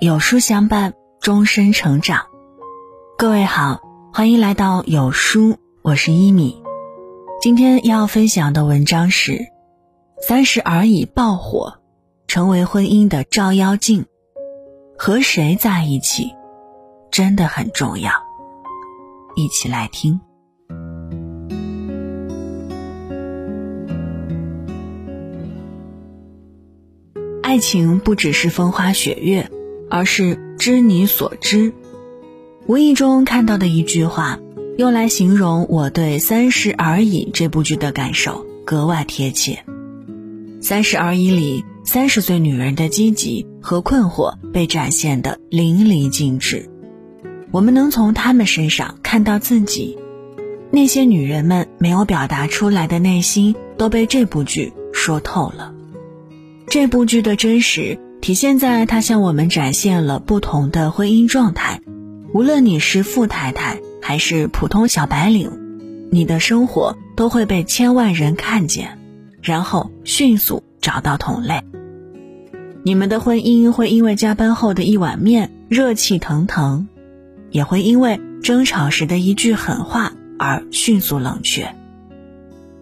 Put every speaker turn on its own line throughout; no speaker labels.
有书相伴，终身成长。各位好，欢迎来到有书，我是一米。今天要分享的文章是《三十而已爆火，成为婚姻的照妖镜》。和谁在一起，真的很重要。一起来听。爱情不只是风花雪月，而是知你所知。无意中看到的一句话，用来形容我对《三十而已》这部剧的感受格外贴切。《三十而已》里，三十岁女人的积极和困惑被展现的淋漓尽致，我们能从她们身上看到自己。那些女人们没有表达出来的内心，都被这部剧说透了。这部剧的真实体现在它向我们展现了不同的婚姻状态。无论你是富太太还是普通小白领，你的生活都会被千万人看见，然后迅速找到同类。你们的婚姻会因为加班后的一碗面热气腾腾，也会因为争吵时的一句狠话而迅速冷却。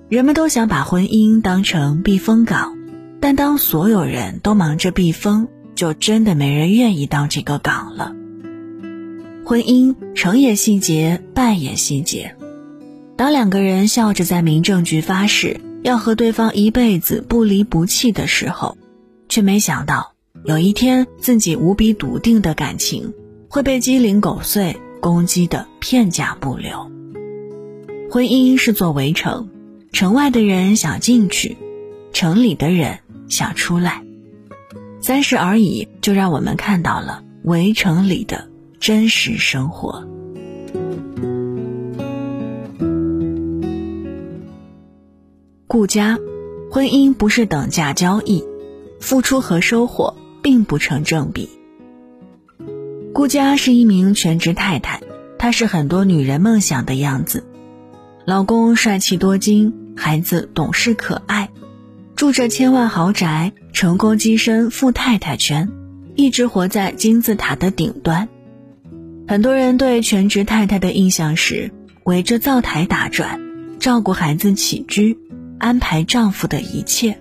人们都想把婚姻当成避风港。但当所有人都忙着避风，就真的没人愿意当这个港了。婚姻成也细节，败也细节。当两个人笑着在民政局发誓要和对方一辈子不离不弃的时候，却没想到有一天自己无比笃定的感情会被鸡零狗碎攻击的片甲不留。婚姻是座围城，城外的人想进去，城里的人。想出来，三十而已，就让我们看到了围城里的真实生活。顾家，婚姻不是等价交易，付出和收获并不成正比。顾家是一名全职太太，她是很多女人梦想的样子，老公帅气多金，孩子懂事可爱。住着千万豪宅，成功跻身富太太圈，一直活在金字塔的顶端。很多人对全职太太的印象是围着灶台打转，照顾孩子起居，安排丈夫的一切。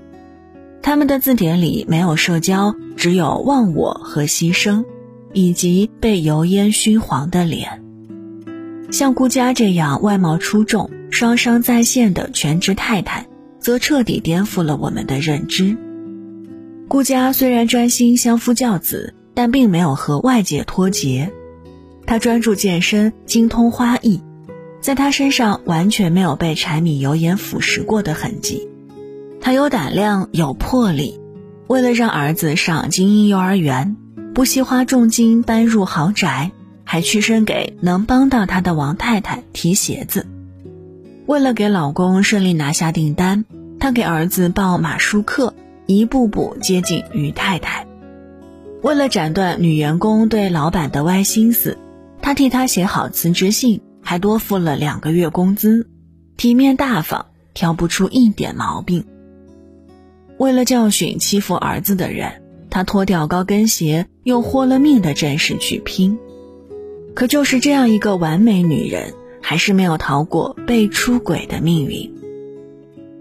他们的字典里没有社交，只有忘我和牺牲，以及被油烟熏黄的脸。像顾佳这样外貌出众、双商在线的全职太太。则彻底颠覆了我们的认知。顾家虽然专心相夫教子，但并没有和外界脱节。她专注健身，精通花艺，在她身上完全没有被柴米油盐腐蚀过的痕迹。她有胆量，有魄力，为了让儿子上精英幼儿园，不惜花重金搬入豪宅，还屈身给能帮到她的王太太提鞋子。为了给老公顺利拿下订单，他给儿子报马术课，一步步接近于太太。为了斩断女员工对老板的歪心思，他替他写好辞职信，还多付了两个月工资，体面大方，挑不出一点毛病。为了教训欺负儿子的人，他脱掉高跟鞋，用豁了命的阵势去拼。可就是这样一个完美女人。还是没有逃过被出轨的命运。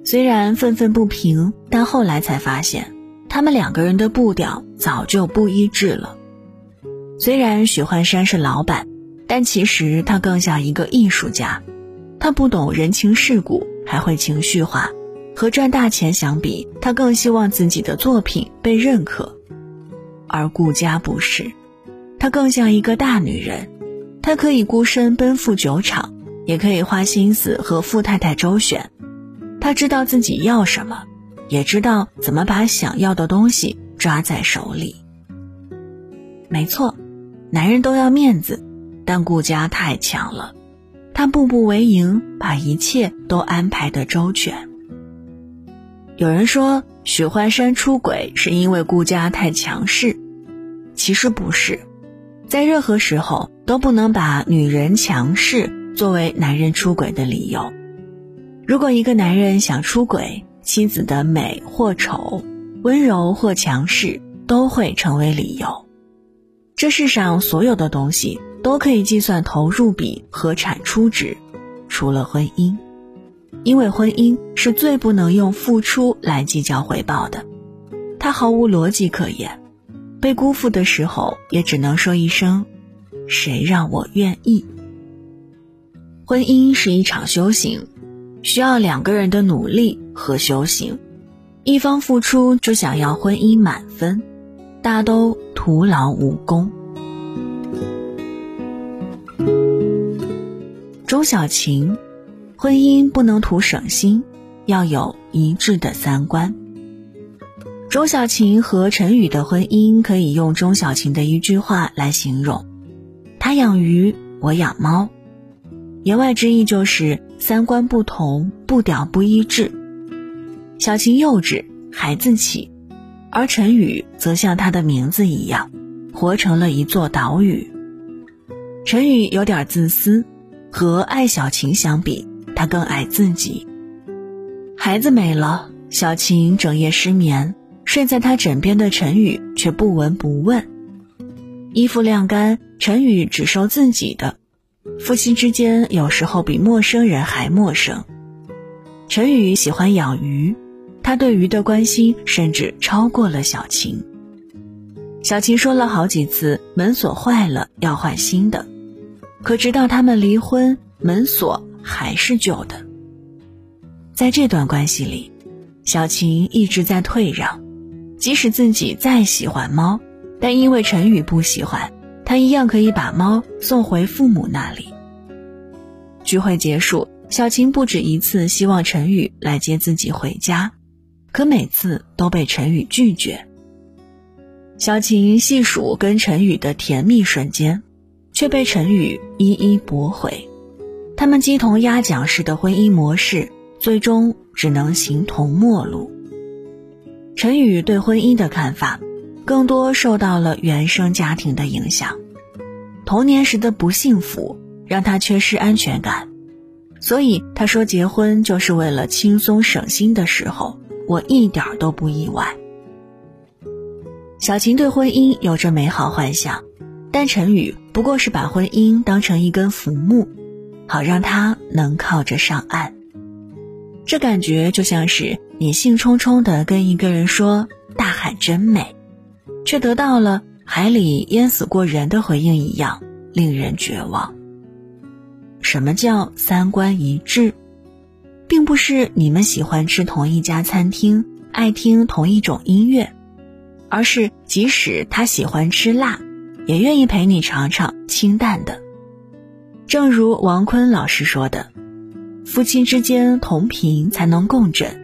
虽然愤愤不平，但后来才发现，他们两个人的步调早就不一致了。虽然许幻山是老板，但其实他更像一个艺术家。他不懂人情世故，还会情绪化。和赚大钱相比，他更希望自己的作品被认可。而顾家不是，她更像一个大女人。她可以孤身奔赴酒场，也可以花心思和富太太周旋。他知道自己要什么，也知道怎么把想要的东西抓在手里。没错，男人都要面子，但顾家太强了，他步步为营，把一切都安排得周全。有人说许幻山出轨是因为顾家太强势，其实不是。在任何时候都不能把女人强势作为男人出轨的理由。如果一个男人想出轨，妻子的美或丑、温柔或强势都会成为理由。这世上所有的东西都可以计算投入比和产出值，除了婚姻，因为婚姻是最不能用付出来计较回报的，它毫无逻辑可言。被辜负的时候，也只能说一声：“谁让我愿意。”婚姻是一场修行，需要两个人的努力和修行。一方付出就想要婚姻满分，大都徒劳无功。周小晴，婚姻不能图省心，要有一致的三观。周小晴和陈宇的婚姻可以用钟小晴的一句话来形容：他养鱼，我养猫。言外之意就是三观不同，步调不一致。小晴幼稚，孩子气，而陈宇则像他的名字一样，活成了一座岛屿。陈宇有点自私，和爱小晴相比，他更爱自己。孩子没了，小晴整夜失眠。睡在他枕边的陈宇却不闻不问，衣服晾干，陈宇只收自己的。夫妻之间有时候比陌生人还陌生。陈宇喜欢养鱼，他对鱼的关心甚至超过了小晴。小晴说了好几次门锁坏了要换新的，可直到他们离婚，门锁还是旧的。在这段关系里，小晴一直在退让。即使自己再喜欢猫，但因为陈宇不喜欢，他一样可以把猫送回父母那里。聚会结束，小晴不止一次希望陈宇来接自己回家，可每次都被陈宇拒绝。小晴细数跟陈宇的甜蜜瞬间，却被陈宇一一驳回。他们鸡同鸭讲式的婚姻模式，最终只能形同陌路。陈宇对婚姻的看法，更多受到了原生家庭的影响。童年时的不幸福让他缺失安全感，所以他说结婚就是为了轻松省心的时候，我一点都不意外。小晴对婚姻有着美好幻想，但陈宇不过是把婚姻当成一根浮木，好让他能靠着上岸。这感觉就像是你兴冲冲地跟一个人说“大海真美”，却得到了海里淹死过人的回应一样，令人绝望。什么叫三观一致？并不是你们喜欢吃同一家餐厅，爱听同一种音乐，而是即使他喜欢吃辣，也愿意陪你尝尝清淡的。正如王坤老师说的。夫妻之间同频才能共振，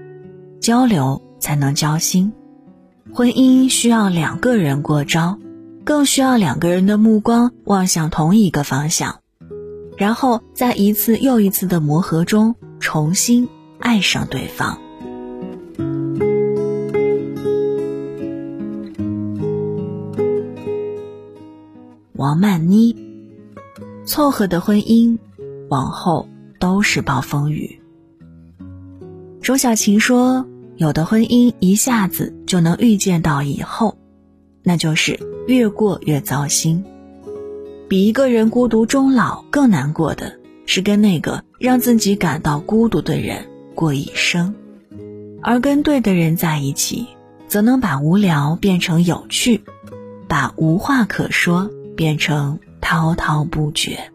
交流才能交心。婚姻需要两个人过招，更需要两个人的目光望向同一个方向，然后在一次又一次的磨合中重新爱上对方。王曼妮，凑合的婚姻，往后。都是暴风雨。周小晴说：“有的婚姻一下子就能预见到以后，那就是越过越糟心。比一个人孤独终老更难过的是跟那个让自己感到孤独的人过一生，而跟对的人在一起，则能把无聊变成有趣，把无话可说变成滔滔不绝。”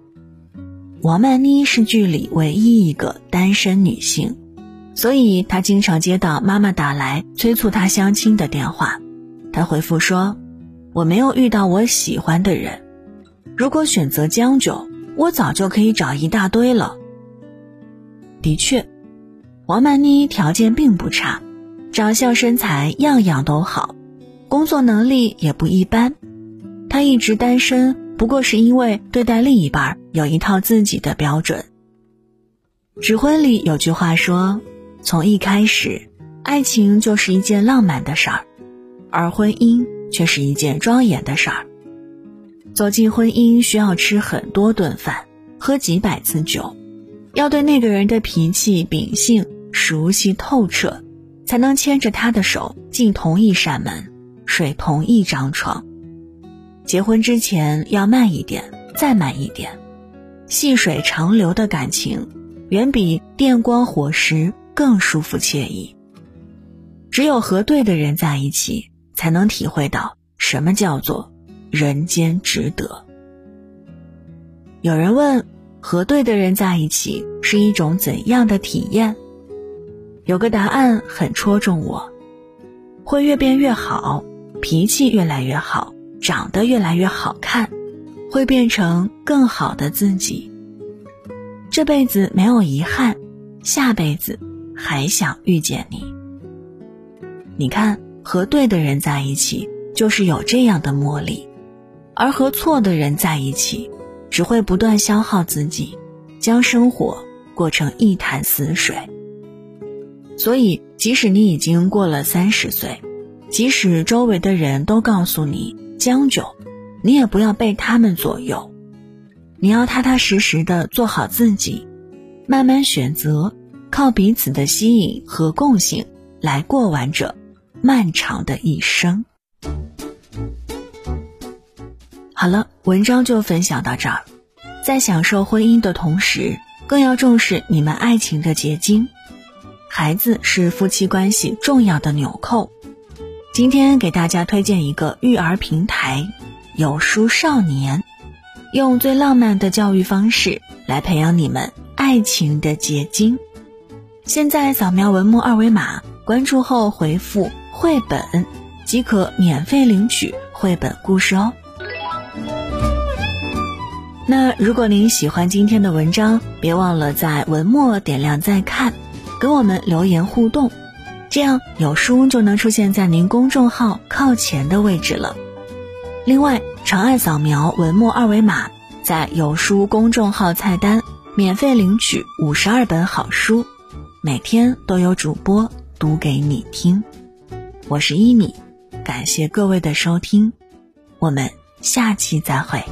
王曼妮是剧里唯一一个单身女性，所以她经常接到妈妈打来催促她相亲的电话。她回复说：“我没有遇到我喜欢的人，如果选择将就，我早就可以找一大堆了。”的确，王曼妮条件并不差，长相身材样样都好，工作能力也不一般。她一直单身。不过是因为对待另一半有一套自己的标准。指婚里有句话说：“从一开始，爱情就是一件浪漫的事儿，而婚姻却是一件庄严的事儿。走进婚姻需要吃很多顿饭，喝几百次酒，要对那个人的脾气秉性熟悉透彻，才能牵着他的手进同一扇门，睡同一张床。”结婚之前要慢一点，再慢一点。细水长流的感情，远比电光火石更舒服惬意。只有和对的人在一起，才能体会到什么叫做人间值得。有人问，和对的人在一起是一种怎样的体验？有个答案很戳中我：会越变越好，脾气越来越好，长得越来越好看，会变成更好的自己。这辈子没有遗憾，下辈子还想遇见你。你看，和对的人在一起，就是有这样的魔力；而和错的人在一起，只会不断消耗自己，将生活过成一潭死水。所以，即使你已经过了三十岁，即使周围的人都告诉你将就，你也不要被他们左右。你要踏踏实实的做好自己，慢慢选择，靠彼此的吸引和共性来过完这。漫长的一生。好了，文章就分享到这儿。在享受婚姻的同时，更要重视你们爱情的结晶。孩子是夫妻关系重要的纽扣。今天给大家推荐一个育儿平台——有书少年，用最浪漫的教育方式来培养你们爱情的结晶。现在扫描文末二维码，关注后回复。绘本即可免费领取绘本故事哦。那如果您喜欢今天的文章，别忘了在文末点亮再看，跟我们留言互动，这样有书就能出现在您公众号靠前的位置了。另外，长按扫描文末二维码，在有书公众号菜单免费领取五十二本好书，每天都有主播读给你听。我是一米，感谢各位的收听，我们下期再会。